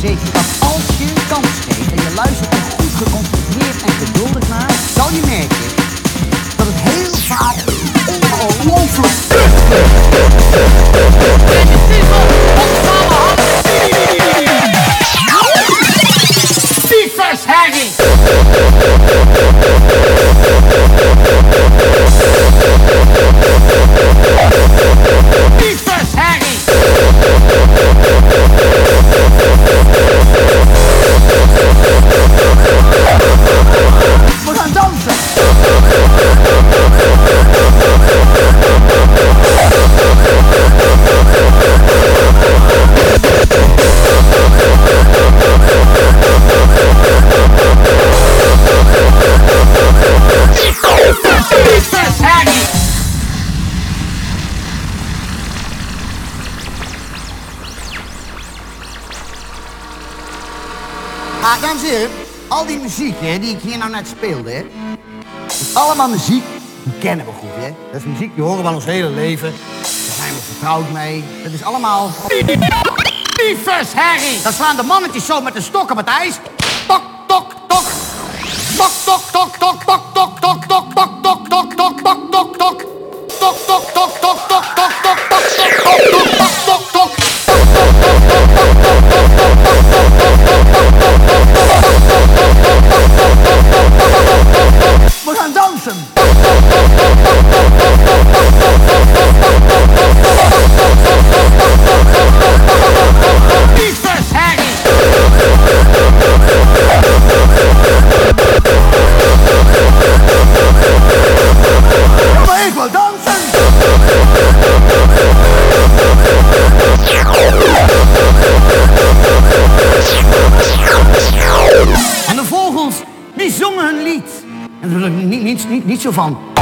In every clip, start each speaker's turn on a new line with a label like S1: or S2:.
S1: shake up muziek hè, die ik hier nou net speelde. Hè. Is allemaal muziek, die kennen we goed. Hè. Dat is muziek die horen we al ons hele leven. Daar zijn we vertrouwd mee. Dat is allemaal...
S2: Tyfus, Harry!
S1: Dan slaan de mannetjes zo met de stokken op het ijs. Tok, tok, tok. Tok, tok, tok. van.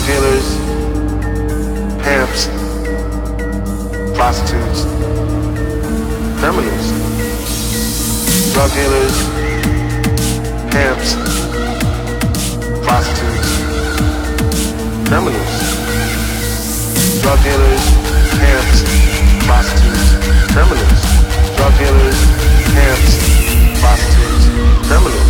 S3: drug dealers, pimps, prostitutes, criminals. Drug dealers, pimps, prostitutes, criminals. Drug dealers, pimps, prostitutes, criminals. Drug dealers, pimps, prostitutes, criminals.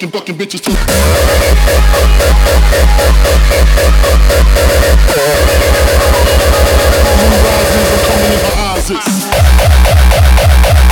S4: fucking
S5: fucking bitches too. Rises, coming in
S6: my eyes.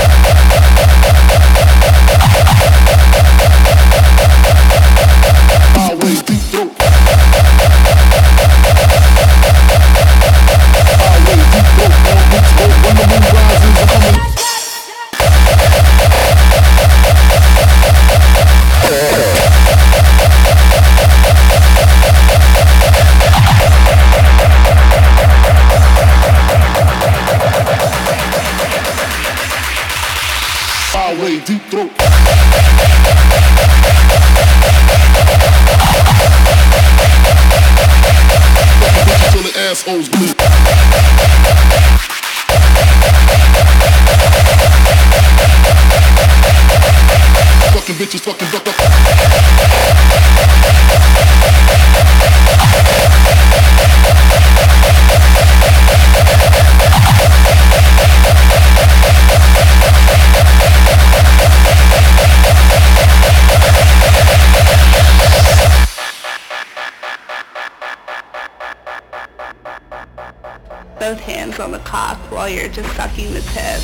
S6: on the cock while you're just sucking the tip.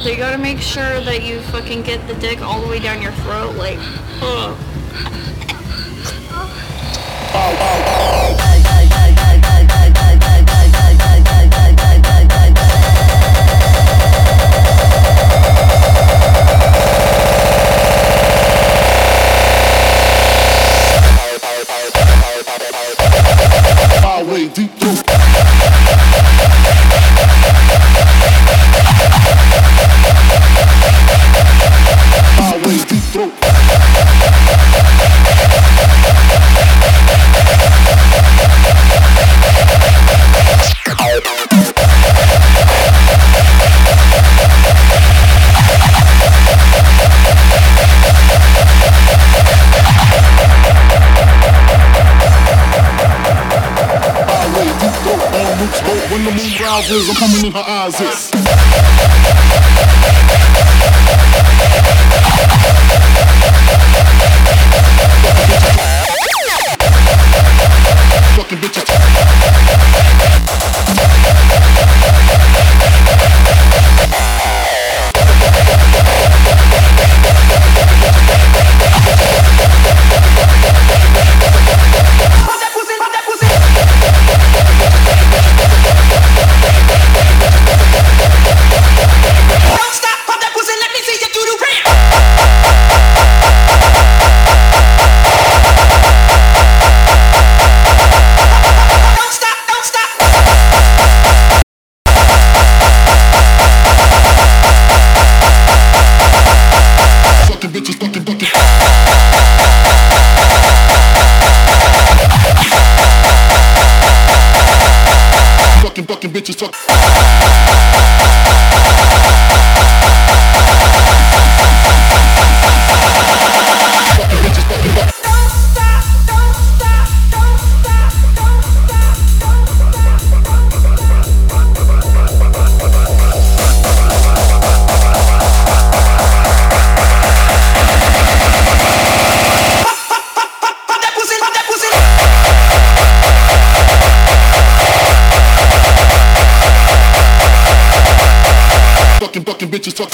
S7: So you gotta make sure that you fucking get the dick all the way down your throat, like, ugh.
S8: feels, I'm coming in her eyes. It's bitches
S9: talk.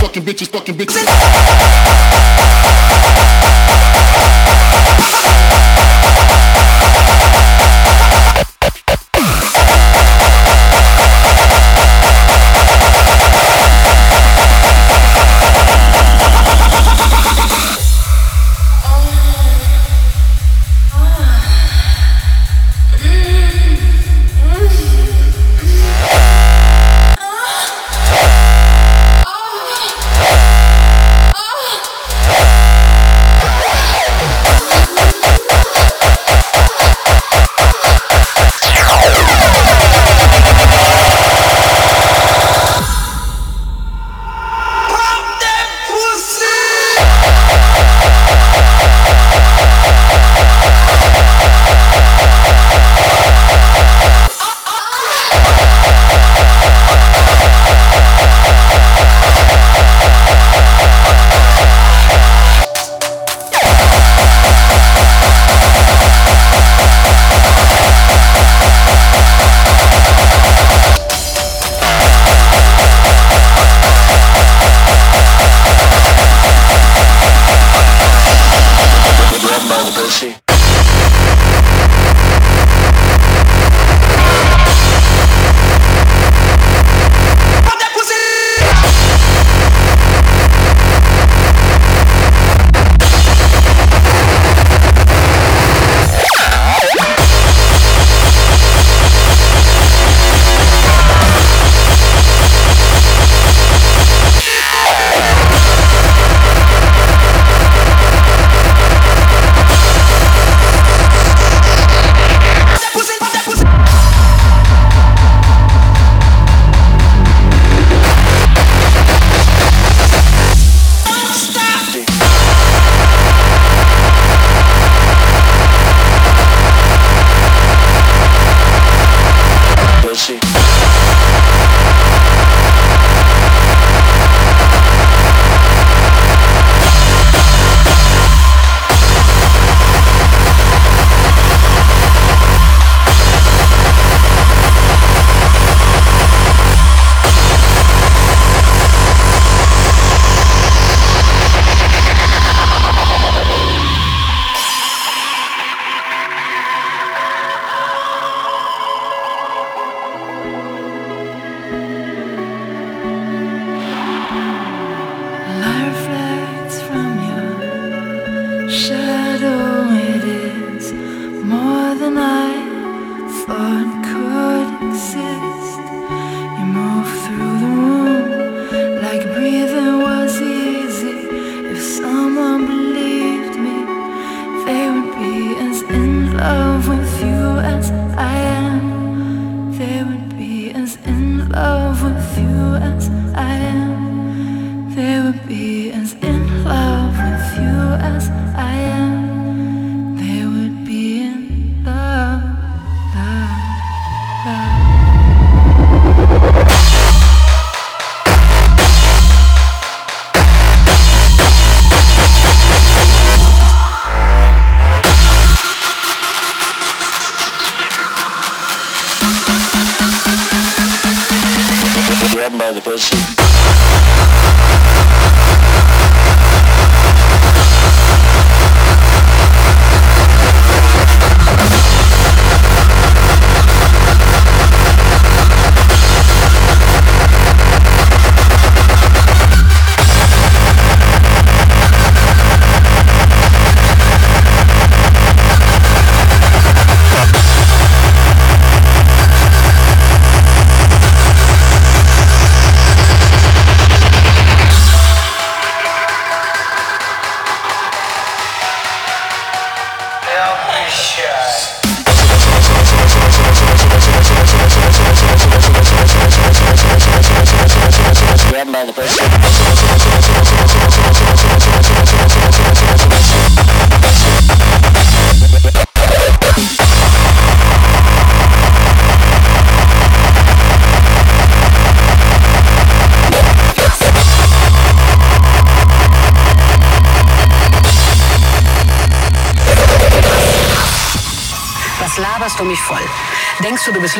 S8: Fucking bitches, fucking bitches.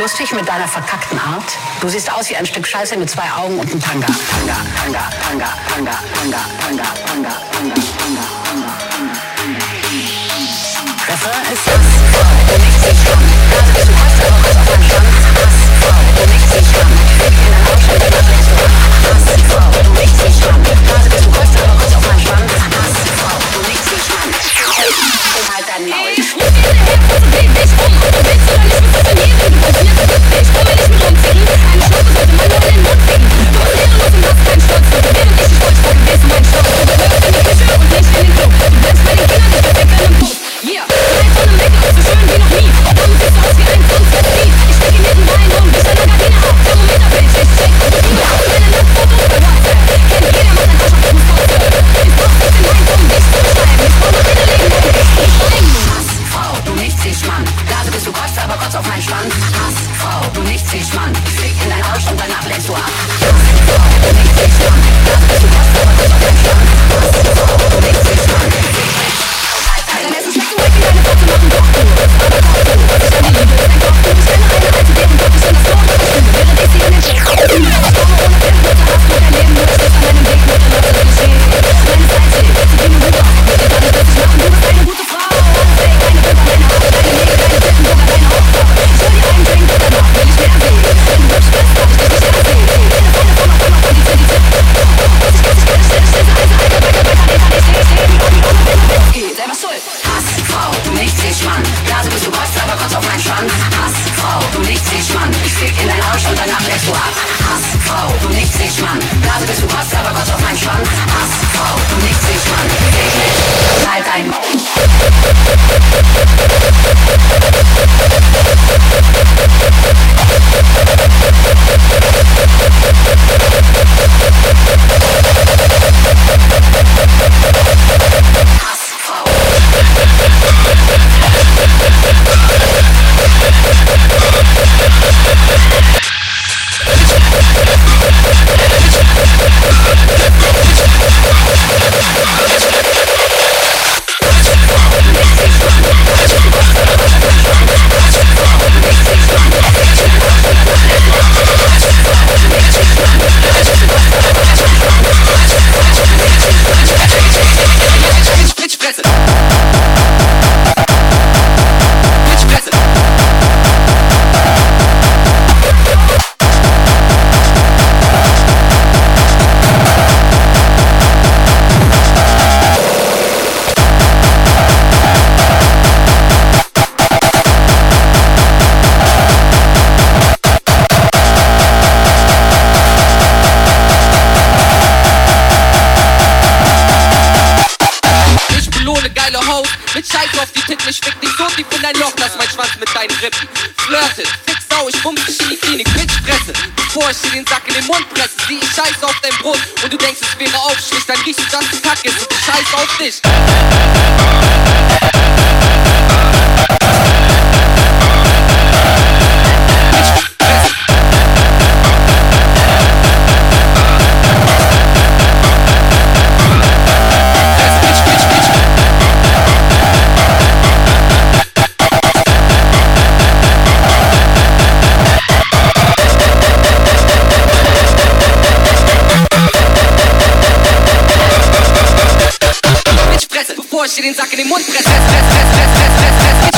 S10: lustig mit deiner verkackten Art? Du siehst aus wie ein Stück Scheiße mit zwei Augen und einem Tanga. Tanga, Tanga, Tanga, Tanga, Tanga, Tanga, Tanga. auf die Titel, ich fick
S11: dich so tief in dein Loch, lass mein Schwanz mit deinen Rippen. Flirtet, fick Sau, ich bumm dich in die Klinik, Bitch, presse. Bevor ich dir den Sack in den Mund presse, sieh ich Scheiße auf dein Brust und du denkst, es wäre Aufschlicht, dann riechst du, dass es Kacke ist und ich Scheiße auf dich. Ich dir den Sack in den Mund presse. Ich